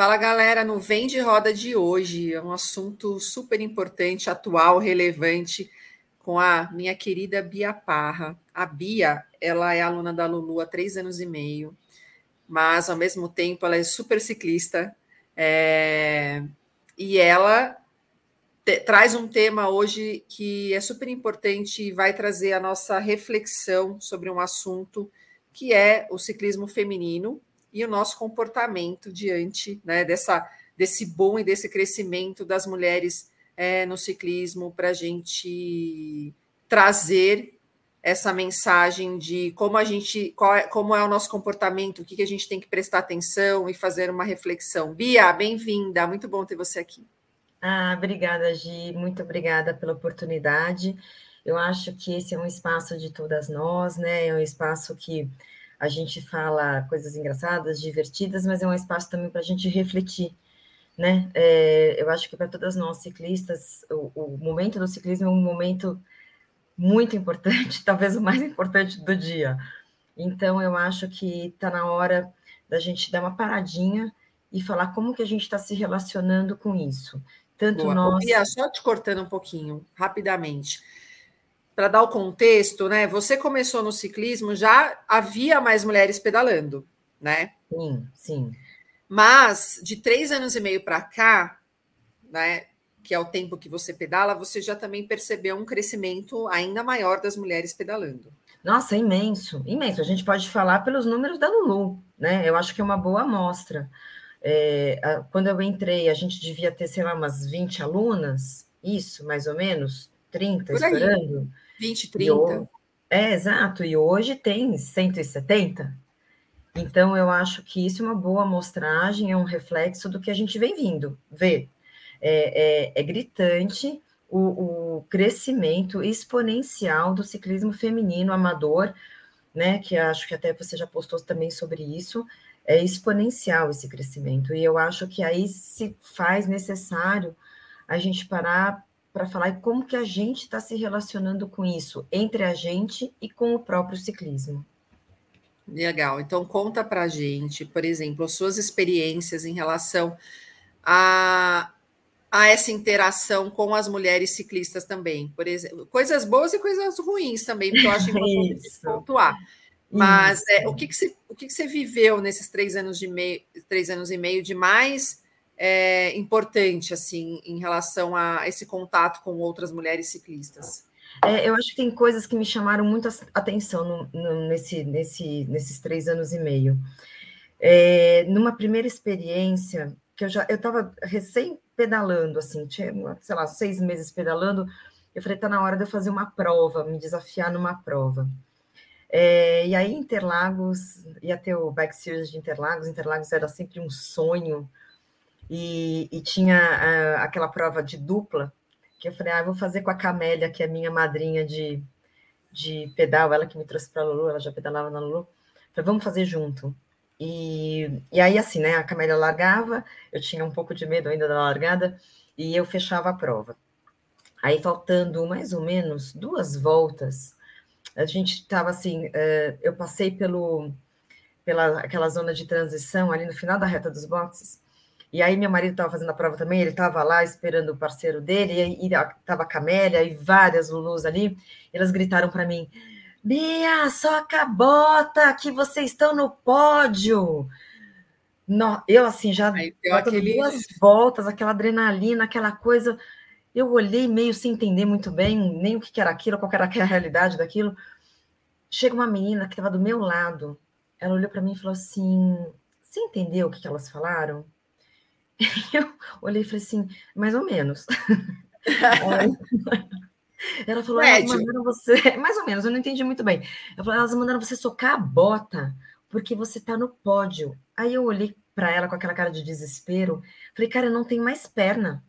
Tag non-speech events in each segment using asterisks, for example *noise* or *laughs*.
Fala galera, no Vem de Roda de hoje é um assunto super importante, atual, relevante, com a minha querida Bia Parra. A Bia, ela é aluna da Lulu há três anos e meio, mas ao mesmo tempo ela é super ciclista é... e ela te, traz um tema hoje que é super importante e vai trazer a nossa reflexão sobre um assunto que é o ciclismo feminino e o nosso comportamento diante né, dessa, desse bom e desse crescimento das mulheres é, no ciclismo, para a gente trazer essa mensagem de como a gente, é, como é o nosso comportamento, o que, que a gente tem que prestar atenção e fazer uma reflexão. Bia, bem-vinda, muito bom ter você aqui. Ah, obrigada, Gi, muito obrigada pela oportunidade. Eu acho que esse é um espaço de todas nós, né? É um espaço que a gente fala coisas engraçadas, divertidas, mas é um espaço também para a gente refletir, né? É, eu acho que para todas nós ciclistas, o, o, momento do ciclismo é um momento muito importante, *laughs* talvez o mais importante do dia. Então, eu acho que está na hora da gente dar uma paradinha e falar como que a gente está se relacionando com isso. Tanto Boa. nós. Bia, só te cortando um pouquinho, rapidamente para dar o contexto, né? Você começou no ciclismo, já havia mais mulheres pedalando, né? Sim, sim. Mas de três anos e meio para cá, né? Que é o tempo que você pedala, você já também percebeu um crescimento ainda maior das mulheres pedalando. Nossa, imenso, imenso. A gente pode falar pelos números da Lulu, né? Eu acho que é uma boa amostra. É, a, quando eu entrei, a gente devia ter, sei lá, umas 20 alunas, isso, mais ou menos, 30 esperando. 20, 30. é, exato. E hoje tem 170. Então, eu acho que isso é uma boa amostragem, é um reflexo do que a gente vem vindo ver. É, é, é gritante o, o, crescimento exponencial do ciclismo feminino amador, né? Que acho que até você já postou também sobre isso. É exponencial esse crescimento. E eu acho que aí se faz necessário a gente parar para falar como que a gente está se relacionando com isso, entre a gente e com o próprio ciclismo. Legal. Então, conta para a gente, por exemplo, as suas experiências em relação a, a essa interação com as mulheres ciclistas também. Por exemplo, coisas boas e coisas ruins também, porque eu acho importante *laughs* pontuar. Mas é, o, que, que, você, o que, que você viveu nesses três anos, de meio, três anos e meio de mais é, importante assim em relação a esse contato com outras mulheres ciclistas? É, eu acho que tem coisas que me chamaram muita atenção no, no, nesse, nesse, nesses três anos e meio. É, numa primeira experiência, que eu já eu estava recém pedalando, assim, tinha, sei lá, seis meses pedalando, eu falei, tá na hora de eu fazer uma prova, me desafiar numa prova. É, e aí, Interlagos, ia ter o Bike Series de Interlagos, Interlagos era sempre um sonho, e, e tinha uh, aquela prova de dupla, que eu falei, ah, vou fazer com a Camélia, que é minha madrinha de, de pedal, ela que me trouxe para a Lulu, ela já pedalava na Lulu. Falei, vamos fazer junto. E, e aí, assim, né, a Camélia largava, eu tinha um pouco de medo ainda da largada, e eu fechava a prova. Aí, faltando mais ou menos duas voltas, a gente estava assim, uh, eu passei pelo, pela aquela zona de transição ali no final da reta dos boxes, e aí meu marido estava fazendo a prova também, ele estava lá esperando o parceiro dele, e estava a Camélia e várias Lulus ali, elas gritaram para mim, Bia, só bota que vocês estão no pódio. No, eu, assim, já aquele... duas voltas, aquela adrenalina, aquela coisa. Eu olhei meio sem entender muito bem nem o que era aquilo, qual era a *laughs* realidade daquilo. Chega uma menina que estava do meu lado, ela olhou para mim e falou assim: Você entendeu o que elas falaram? *laughs* Eu olhei e falei assim, mais ou menos. *laughs* Ela falou, elas mandaram você, *laughs* mais ou menos, eu não entendi muito bem. Ela falou, elas mandaram você socar a bota porque você tá no pódio. Aí eu olhei para ela com aquela cara de desespero, falei, cara, eu não tenho mais perna.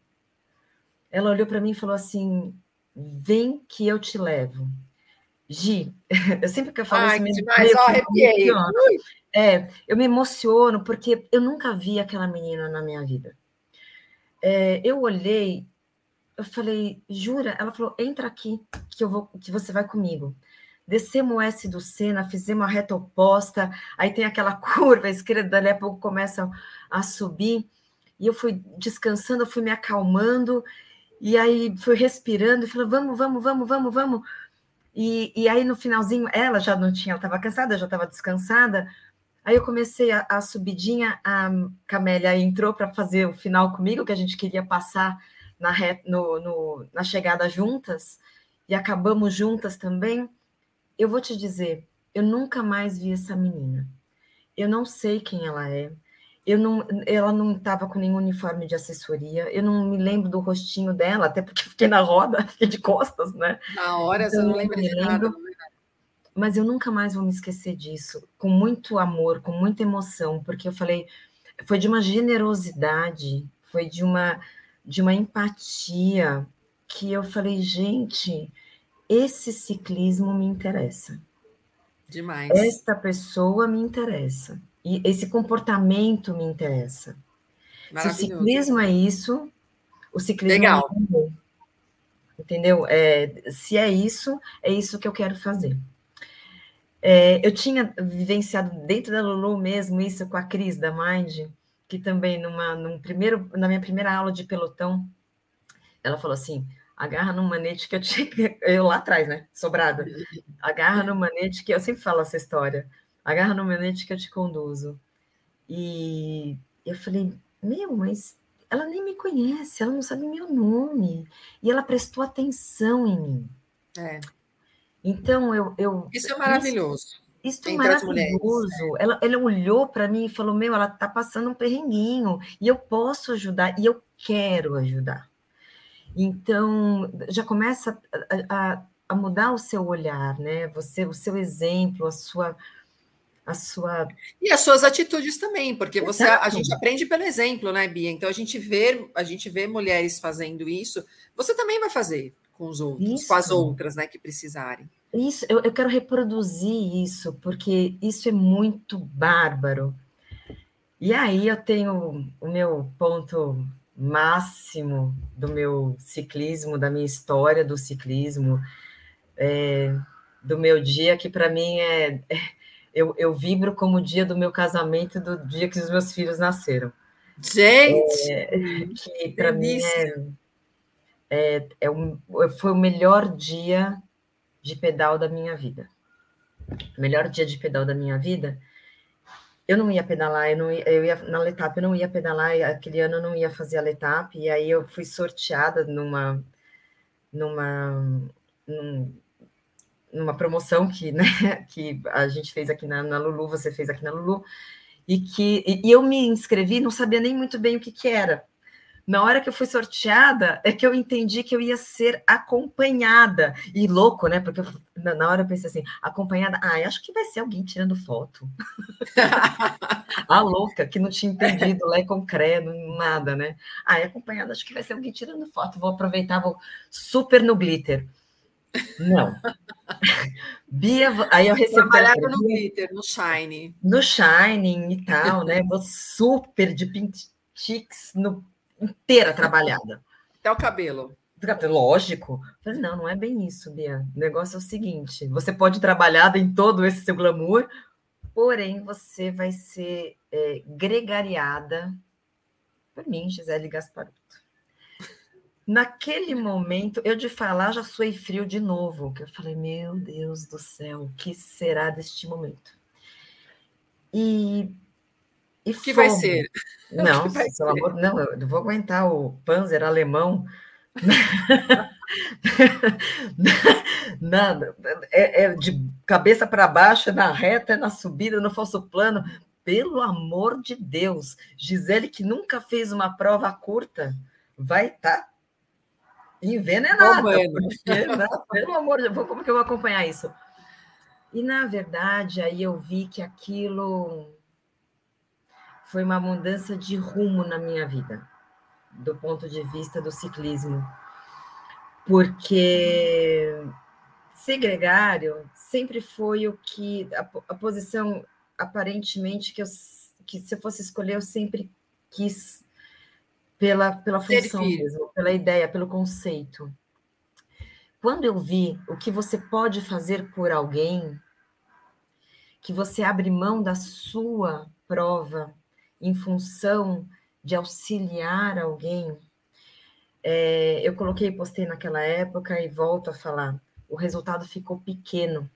Ela olhou para mim e falou assim: vem que eu te levo. Gi, *laughs* eu sempre que eu falo Ai, isso, que demais, ó, arrepiei. É, eu me emociono porque eu nunca vi aquela menina na minha vida. É, eu olhei, eu falei, jura? Ela falou, entra aqui que eu vou, que você vai comigo. Descemos o S do Sena, fizemos a reta oposta, aí tem aquela *laughs* curva à esquerda, dali a pouco começa a subir. e eu fui descansando, eu fui me acalmando, e aí fui respirando e falei, vamos, vamos, vamos, vamos, vamos. E, e aí no finalzinho, ela já não tinha, ela estava cansada, já estava descansada. Aí eu comecei a, a subidinha, a Camélia entrou para fazer o final comigo, que a gente queria passar na, no, no, na chegada juntas, e acabamos juntas também. Eu vou te dizer, eu nunca mais vi essa menina. Eu não sei quem ela é. Eu não, ela não estava com nenhum uniforme de assessoria. Eu não me lembro do rostinho dela, até porque fiquei na roda, *laughs* fiquei de costas, né? Na hora então, você não lembra de nada. Mas eu nunca mais vou me esquecer disso. Com muito amor, com muita emoção, porque eu falei, foi de uma generosidade, foi de uma de uma empatia que eu falei, gente, esse ciclismo me interessa. Demais. Esta pessoa me interessa. E esse comportamento me interessa. Se o ciclismo é isso, o ciclismo Legal. é Entendeu? É, se é isso, é isso que eu quero fazer. É, eu tinha vivenciado dentro da Lulu mesmo isso com a Cris da Mind, que também numa, num primeiro, na minha primeira aula de pelotão, ela falou assim: agarra no manete que eu tinha. *laughs* Eu lá atrás, né? Sobrada. Agarra no manete que eu sempre falo essa história agarra no manete que eu te conduzo. E eu falei, meu, mas ela nem me conhece, ela não sabe meu nome. E ela prestou atenção em mim. É. Então, eu. eu isso é maravilhoso. Isso, é maravilhoso. Ela, ela olhou para mim e falou: Meu, ela está passando um perrenguinho e eu posso ajudar e eu quero ajudar. Então, já começa a, a, a mudar o seu olhar, né? Você, o seu exemplo, a sua a sua. E as suas atitudes também, porque você a gente aprende pelo exemplo, né, Bia? Então a gente vê, a gente vê mulheres fazendo isso, você também vai fazer com os outros, isso. com as outras, né, que precisarem. Isso, eu, eu quero reproduzir isso, porque isso é muito bárbaro. E aí eu tenho o meu ponto máximo do meu ciclismo, da minha história do ciclismo, é, do meu dia, que para mim é, é eu, eu vibro como o dia do meu casamento do dia que os meus filhos nasceram. Gente! É, que para mim é, é, é um, foi o melhor dia de pedal da minha vida. O melhor dia de pedal da minha vida. Eu não ia pedalar, eu, não ia, eu ia na Letap, eu não ia pedalar, aquele ano eu não ia fazer a Letap, e aí eu fui sorteada numa, numa, num, numa promoção que, né, *laughs* que a gente fez aqui na, na Lulu, você fez aqui na Lulu, e que e, e eu me inscrevi, não sabia nem muito bem o que, que era. Na hora que eu fui sorteada, é que eu entendi que eu ia ser acompanhada. E louco, né? Porque eu, na hora eu pensei assim, acompanhada, ah, acho que vai ser alguém tirando foto. *laughs* a louca, que não tinha entendido lá com credo, nada, né? Ah, acompanhada, acho que vai ser alguém tirando foto. Vou aproveitar, vou super no glitter. Não. Bia, aí eu recebi. Trabalhava no glitter, no Shine. No Shining e tal, né? Vou super de chicks no, inteira trabalhada. Até o cabelo. Lógico. Falei, não, não é bem isso, Bia. O negócio é o seguinte: você pode trabalhar em todo esse seu glamour, porém você vai ser é, gregariada por mim, Gisele Gasparuto. Naquele momento, eu de falar já suei frio de novo, que eu falei, meu Deus do céu, o que será deste momento? E e que vai ser? *laughs* Não, vai pelo ser? amor, não, eu não vou aguentar o Panzer alemão. *laughs* Nada, é, é, de cabeça para baixo, é na reta, é na subida, no falso plano. Pelo amor de Deus, Gisele, que nunca fez uma prova curta, vai estar tá envenenada. Porque, né, pelo amor de Deus, como que eu vou acompanhar isso? E, na verdade, aí eu vi que aquilo foi uma mudança de rumo na minha vida, do ponto de vista do ciclismo. Porque ser gregário sempre foi o que a, a posição aparentemente que eu que se eu fosse escolher eu sempre quis pela, pela função mesmo, pela ideia, pelo conceito. Quando eu vi o que você pode fazer por alguém, que você abre mão da sua prova em função de auxiliar alguém, é, eu coloquei, postei naquela época e volto a falar, o resultado ficou pequeno,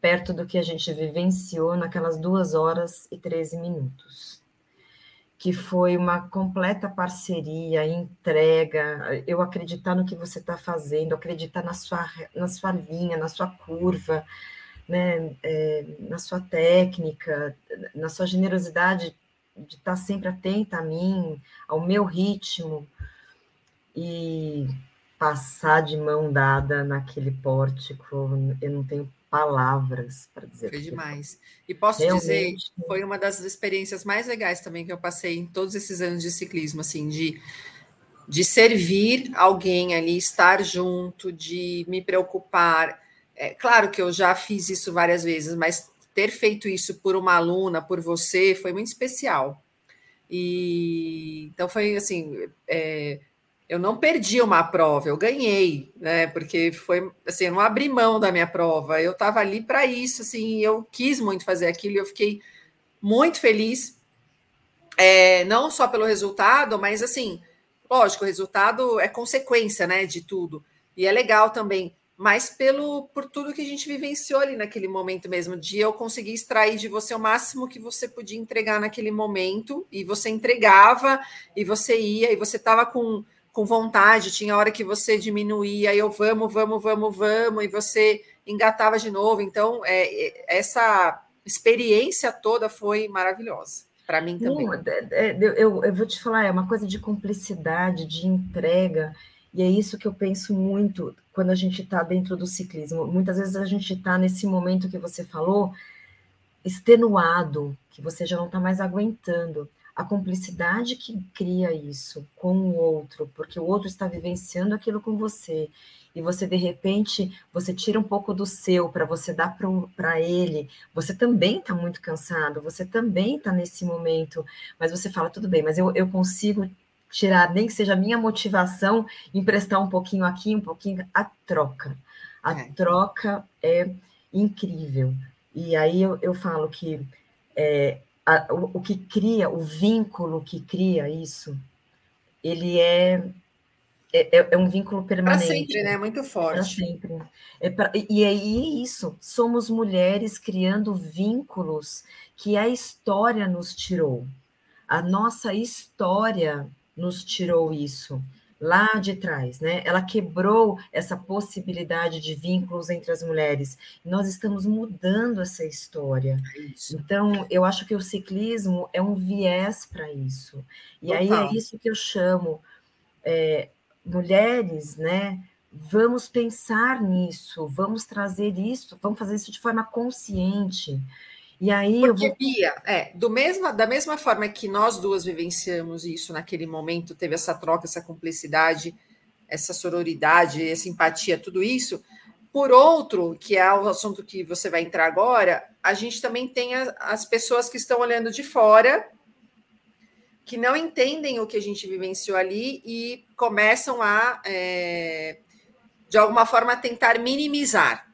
perto do que a gente vivenciou naquelas duas horas e 13 minutos, que foi uma completa parceria, entrega, eu acreditar no que você está fazendo, acreditar na sua, na sua linha, na sua curva, né, é, na sua técnica, na sua generosidade de estar tá sempre atenta a mim, ao meu ritmo, e passar de mão dada naquele pórtico, eu não tenho palavras para dizer. Foi demais. E posso Realmente... dizer, foi uma das experiências mais legais também que eu passei em todos esses anos de ciclismo, assim, de, de servir alguém ali, estar junto, de me preocupar. É claro que eu já fiz isso várias vezes, mas ter feito isso por uma aluna, por você, foi muito especial. E então foi assim, é, eu não perdi uma prova, eu ganhei, né? Porque foi assim, eu não abri mão da minha prova, eu estava ali para isso, assim, eu quis muito fazer aquilo, eu fiquei muito feliz, é, não só pelo resultado, mas assim, lógico, o resultado é consequência, né, de tudo. E é legal também, mas pelo por tudo que a gente vivenciou ali naquele momento mesmo, de eu conseguir extrair de você o máximo que você podia entregar naquele momento, e você entregava, e você ia, e você estava com com vontade, tinha hora que você diminuía, eu vamos, vamos, vamos, vamos, e você engatava de novo. Então, é, é essa experiência toda foi maravilhosa. Para mim também. Não, é, é, eu, eu vou te falar, é uma coisa de cumplicidade, de entrega, e é isso que eu penso muito quando a gente está dentro do ciclismo. Muitas vezes a gente está nesse momento que você falou, extenuado, que você já não está mais aguentando a cumplicidade que cria isso com o outro, porque o outro está vivenciando aquilo com você, e você de repente você tira um pouco do seu para você dar para ele, você também está muito cansado, você também está nesse momento, mas você fala, tudo bem, mas eu, eu consigo tirar, nem que seja a minha motivação, emprestar um pouquinho aqui, um pouquinho, a troca. A é. troca é incrível. E aí eu, eu falo que é, a, o, o, que cria, o vínculo que cria isso, ele é, é, é, é um vínculo permanente. Para sempre, né? Muito forte. Para sempre. É pra, e aí é isso, somos mulheres criando vínculos que a história nos tirou. A nossa história nos tirou isso lá de trás, né? Ela quebrou essa possibilidade de vínculos entre as mulheres. Nós estamos mudando essa história. É então, eu acho que o ciclismo é um viés para isso. E Total. aí é isso que eu chamo é, mulheres, né? Vamos pensar nisso, vamos trazer isso, vamos fazer isso de forma consciente. E aí Porque, eu vou... Bia, é, do mesma, da mesma forma que nós duas vivenciamos isso naquele momento, teve essa troca, essa cumplicidade, essa sororidade, essa empatia, tudo isso. Por outro, que é o assunto que você vai entrar agora, a gente também tem as pessoas que estão olhando de fora, que não entendem o que a gente vivenciou ali e começam a, é, de alguma forma, tentar minimizar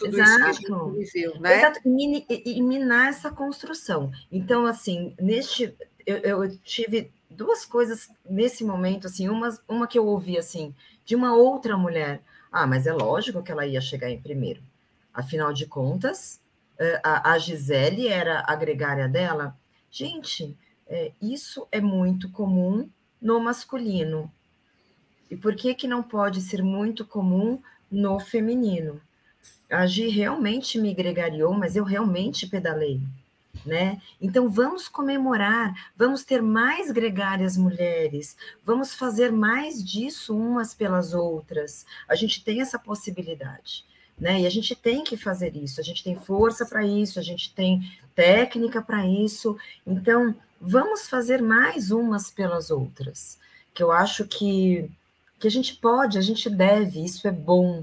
tudo Exato. isso que a gente viveu, né? Exato, e, minar essa construção. Então, assim, neste, eu, eu, tive duas coisas nesse momento, assim, uma, uma que eu ouvi, assim, de uma outra mulher. Ah, mas é lógico que ela ia chegar em primeiro. Afinal de contas, eh, a, a Gisele era a gregária dela. Gente, é, isso é muito comum no masculino. E por que que não pode ser muito comum no feminino? A realmente me gregariou, mas eu realmente pedalei, né? Então vamos comemorar, vamos ter mais gregárias mulheres, vamos fazer mais disso umas pelas outras. A gente tem essa possibilidade, né? E a gente tem que fazer isso, a gente tem força para isso, a gente tem técnica para isso. Então, vamos fazer mais umas pelas outras. Que eu acho que que a gente pode, a gente deve, isso é bom,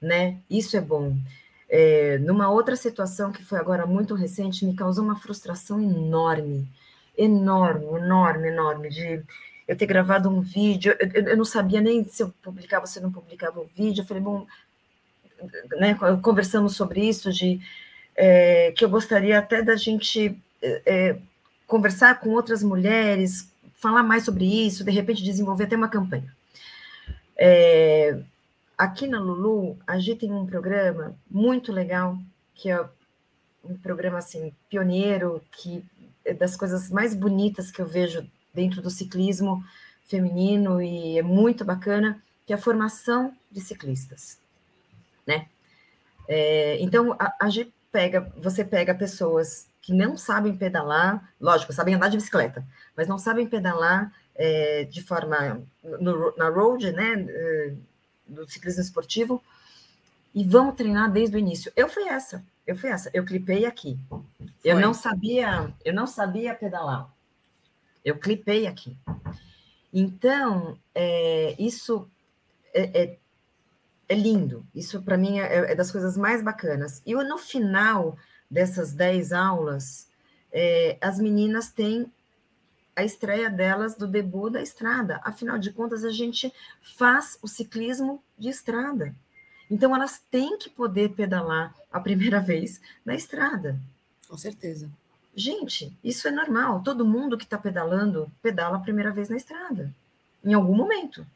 né? Isso é bom. É, numa outra situação que foi agora muito recente, me causou uma frustração enorme, enorme, enorme, enorme, de eu ter gravado um vídeo, eu, eu não sabia nem se eu publicava ou se não publicava o vídeo, eu falei, bom, né, conversamos sobre isso, de é, que eu gostaria até da gente é, é conversar com outras mulheres, falar mais sobre isso, de repente desenvolver até uma campanha. É, aqui na Lulu, a gente tem um programa muito legal, que é um programa assim pioneiro, que é das coisas mais bonitas que eu vejo dentro do ciclismo feminino e é muito bacana, que é a formação de ciclistas, né? É, então a, a gente pega, você pega pessoas que não sabem pedalar, lógico, sabem andar de bicicleta, mas não sabem pedalar é, de forma no, na road, né, é, do ciclismo esportivo, e vão treinar desde o início. Eu fui essa, eu fui essa, eu clipei aqui. Foi. Eu não sabia, eu não sabia pedalar. Eu clipei aqui. Então, é, isso é, é, é, lindo. Isso, para mim, é, é, das coisas mais bacanas. E no final dessas 10 aulas, é, as meninas têm a estreia delas do debut da estrada. Afinal de contas, a gente faz o ciclismo de estrada. Então, elas têm que poder pedalar a primeira vez na estrada. Com certeza. Gente, isso é normal. Todo mundo que está pedalando pedala a primeira vez na estrada, em algum momento.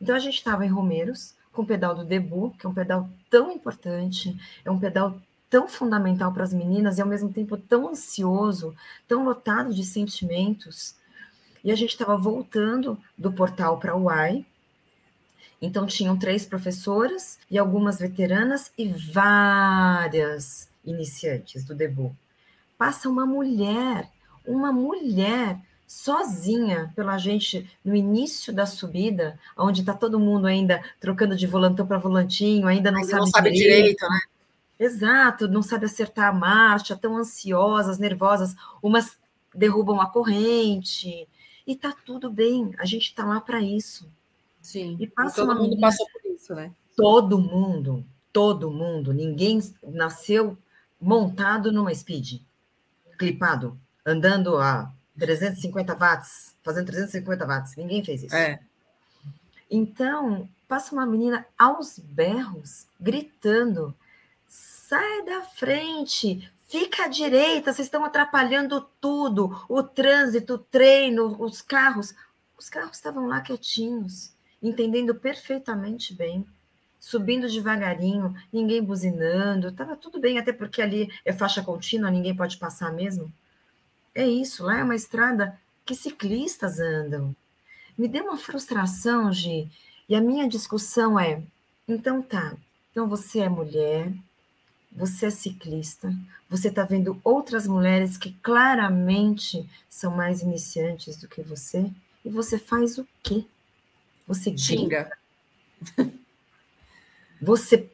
Então, a gente estava em Romeiros, com o pedal do debut, que é um pedal tão importante, é um pedal tão fundamental para as meninas e ao mesmo tempo tão ansioso, tão lotado de sentimentos. E a gente estava voltando do portal para o UAI, então, tinham três professoras e algumas veteranas e várias iniciantes do debut. Passa uma mulher, uma mulher sozinha pela gente no início da subida, onde está todo mundo ainda trocando de volantão para volantinho, ainda não, sabe, não sabe direito, direito, né? Exato, não sabe acertar a marcha, tão ansiosas, nervosas, umas derrubam a corrente, e tá tudo bem, a gente está lá para isso. Sim. E passa e todo mundo menina, passou por isso, né? Todo mundo, todo mundo. Ninguém nasceu montado numa speed, clipado, andando a 350 watts, fazendo 350 watts. Ninguém fez isso. É. Então, passa uma menina aos berros, gritando: sai da frente, fica à direita, vocês estão atrapalhando tudo, o trânsito, o treino, os carros. Os carros estavam lá quietinhos entendendo perfeitamente bem, subindo devagarinho, ninguém buzinando, estava tudo bem, até porque ali é faixa contínua, ninguém pode passar mesmo. É isso, lá é uma estrada que ciclistas andam. Me deu uma frustração, Gi, e a minha discussão é: então tá, então você é mulher, você é ciclista, você está vendo outras mulheres que claramente são mais iniciantes do que você, e você faz o quê? Você xinga. Você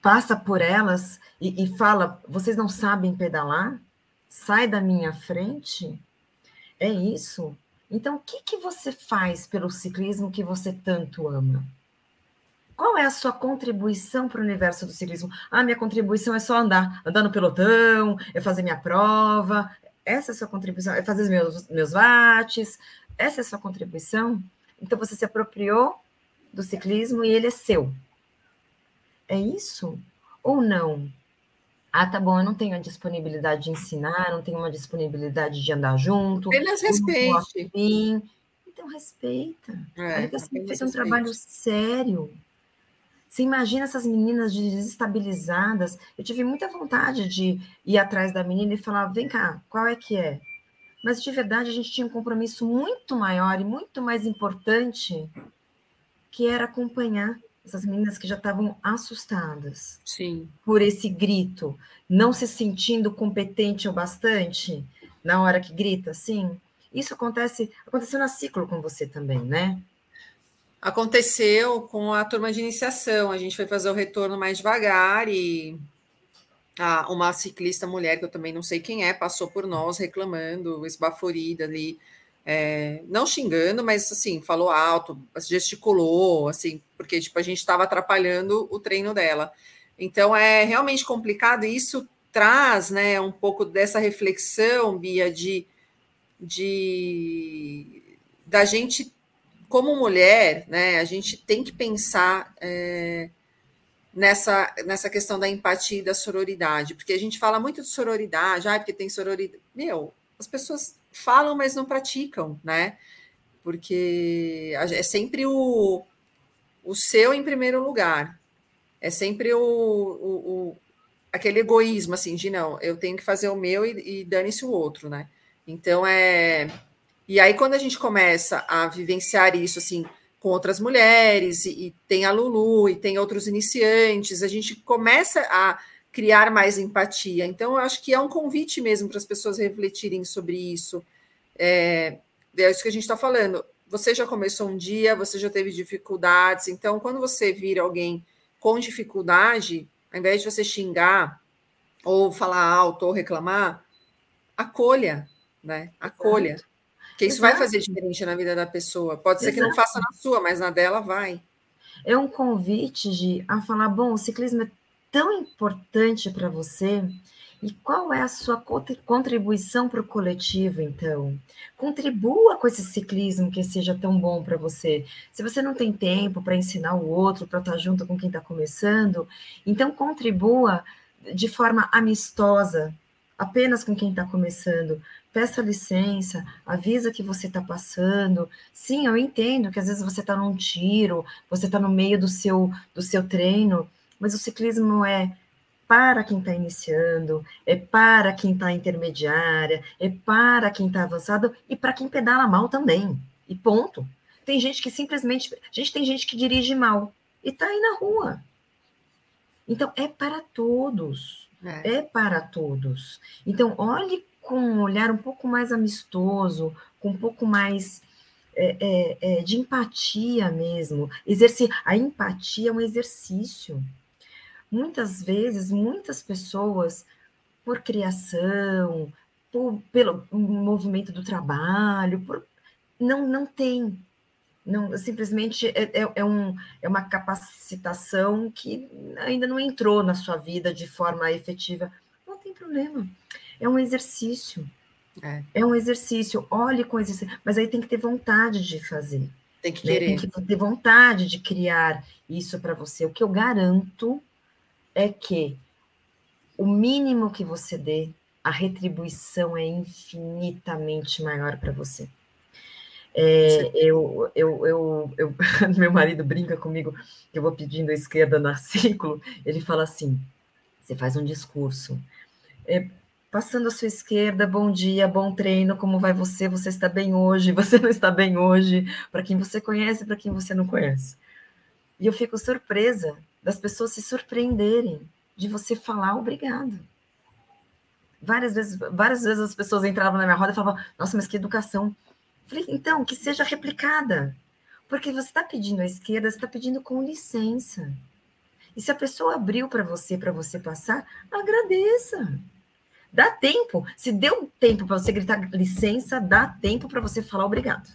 passa por elas e, e fala: vocês não sabem pedalar? Sai da minha frente? É isso? Então, o que, que você faz pelo ciclismo que você tanto ama? Qual é a sua contribuição para o universo do ciclismo? Ah, minha contribuição é só andar, andar no pelotão, é fazer minha prova. Essa é a sua contribuição, é fazer meus, meus watts. Essa é a sua contribuição? Então você se apropriou do ciclismo e ele é seu. É isso? Ou não? Ah, tá bom, eu não tenho a disponibilidade de ensinar, não tenho uma disponibilidade de andar junto. Apenas respeite. Assim. Então, respeita. É, Olha que você fez um trabalho sério. Você imagina essas meninas desestabilizadas. Eu tive muita vontade de ir atrás da menina e falar: vem cá, qual é que é? mas de verdade a gente tinha um compromisso muito maior e muito mais importante, que era acompanhar essas meninas que já estavam assustadas Sim. por esse grito, não se sentindo competente o bastante na hora que grita, sim. Isso acontece, aconteceu na ciclo com você também, né? Aconteceu com a turma de iniciação. A gente foi fazer o retorno mais devagar e ah, uma ciclista mulher, que eu também não sei quem é, passou por nós reclamando, esbaforida ali, é, não xingando, mas assim, falou alto, gesticulou, assim, porque tipo, a gente estava atrapalhando o treino dela. Então é realmente complicado, e isso traz né, um pouco dessa reflexão, Bia, de, de da gente, como mulher, né, a gente tem que pensar. É, nessa, nessa questão da empatia e da sororidade, porque a gente fala muito de sororidade, ah, porque tem sororidade. Meu, as pessoas falam, mas não praticam, né? Porque é sempre o, o seu em primeiro lugar. É sempre o, o, o aquele egoísmo, assim, de não, eu tenho que fazer o meu e, e dane-se o outro, né? Então é. E aí, quando a gente começa a vivenciar isso, assim, com outras mulheres, e, e tem a Lulu, e tem outros iniciantes, a gente começa a criar mais empatia. Então, eu acho que é um convite mesmo para as pessoas refletirem sobre isso. É, é isso que a gente está falando. Você já começou um dia, você já teve dificuldades, então, quando você vira alguém com dificuldade, ao invés de você xingar, ou falar alto, ou reclamar, acolha, né? Acolha. Exato. Porque isso Exato. vai fazer diferente na vida da pessoa. Pode ser Exato. que não faça na sua, mas na dela vai. É um convite de a falar, bom, o ciclismo é tão importante para você, e qual é a sua contribuição para o coletivo, então? Contribua com esse ciclismo que seja tão bom para você. Se você não tem tempo para ensinar o outro, para estar junto com quem está começando, então contribua de forma amistosa, apenas com quem está começando. Peça licença, avisa que você está passando. Sim, eu entendo que às vezes você está num tiro, você está no meio do seu, do seu treino, mas o ciclismo é para quem está iniciando, é para quem está intermediária, é para quem está avançado e para quem pedala mal também. E ponto. Tem gente que simplesmente. Gente, tem gente que dirige mal e está aí na rua. Então, é para todos. É. é para todos. Então, olhe com um olhar um pouco mais amistoso, com um pouco mais é, é, é, de empatia mesmo. Exercer a empatia é um exercício muitas vezes, muitas pessoas, por criação, por, pelo movimento do trabalho, por, não, não tem. Não, simplesmente é, é, é, um, é uma capacitação que ainda não entrou na sua vida de forma efetiva. Não tem problema. É um exercício. É, é um exercício. Olhe com exercício. Mas aí tem que ter vontade de fazer. Tem que querer. Né? Tem que ter vontade de criar isso para você. O que eu garanto é que o mínimo que você dê, a retribuição é infinitamente maior para você. É, eu, eu, eu, eu, *laughs* meu marido brinca comigo, eu vou pedindo a esquerda na *laughs* ciclo, ele fala assim: você faz um discurso, é, passando a sua esquerda, bom dia, bom treino, como vai você? Você está bem hoje? *laughs* Você não está bem hoje? Para quem você conhece, para quem você não conhece. E eu fico surpresa das pessoas se surpreenderem de você falar obrigado. Várias vezes, várias vezes as pessoas entravam na minha roda e falavam, nossa, mas que educação. falei, então, que seja replicada. Porque você está pedindo à esquerda, você está pedindo com licença. E se a pessoa abriu para você, para você passar, agradeça. Dá tempo. Se deu tempo para você gritar licença, dá tempo para você falar obrigado.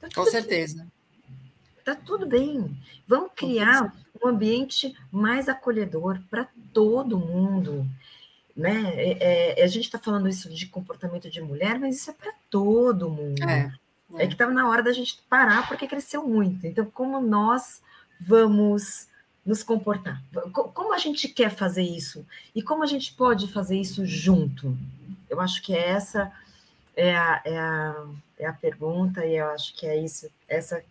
Tá com certeza. Tá tudo bem. Vamos criar um ambiente mais acolhedor para todo mundo. Né? É, é, a gente está falando isso de comportamento de mulher, mas isso é para todo mundo. É, é. é que estava na hora da gente parar porque cresceu muito. Então, como nós vamos nos comportar? Como a gente quer fazer isso? E como a gente pode fazer isso junto? Eu acho que essa é a, é a, é a pergunta, e eu acho que é isso, essa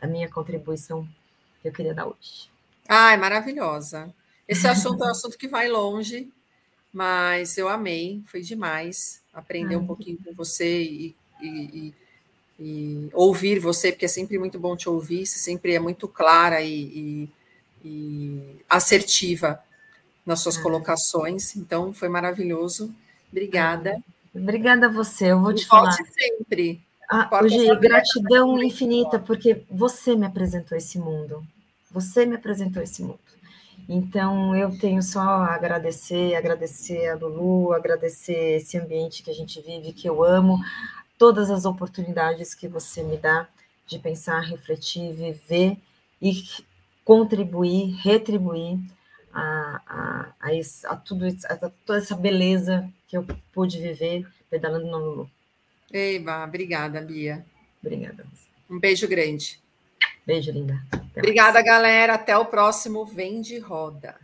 a minha contribuição que eu queria dar hoje. Ai, maravilhosa. Esse assunto é um assunto que vai longe, mas eu amei, foi demais aprender Ai. um pouquinho com você e, e, e, e, ouvir você, porque é sempre muito bom te ouvir, você sempre é muito clara e, assertiva nas suas Ai. colocações, então foi maravilhoso. Obrigada. Obrigada a você, eu vou te falar. sempre. Ah, hoje, gratidão infinita, porque você me apresentou esse mundo. Você me apresentou esse mundo. Então, eu tenho só a agradecer, agradecer a Lulu, agradecer esse ambiente que a gente vive, que eu amo, todas as oportunidades que você me dá de pensar, refletir, viver e contribuir, retribuir a, a, a, isso, a tudo isso, a toda essa beleza que eu pude viver pedalando no Lulu. Eiba, obrigada, Bia. Obrigada. Um beijo grande. Beijo, linda. Até obrigada, mais. galera. Até o próximo Vem de Roda.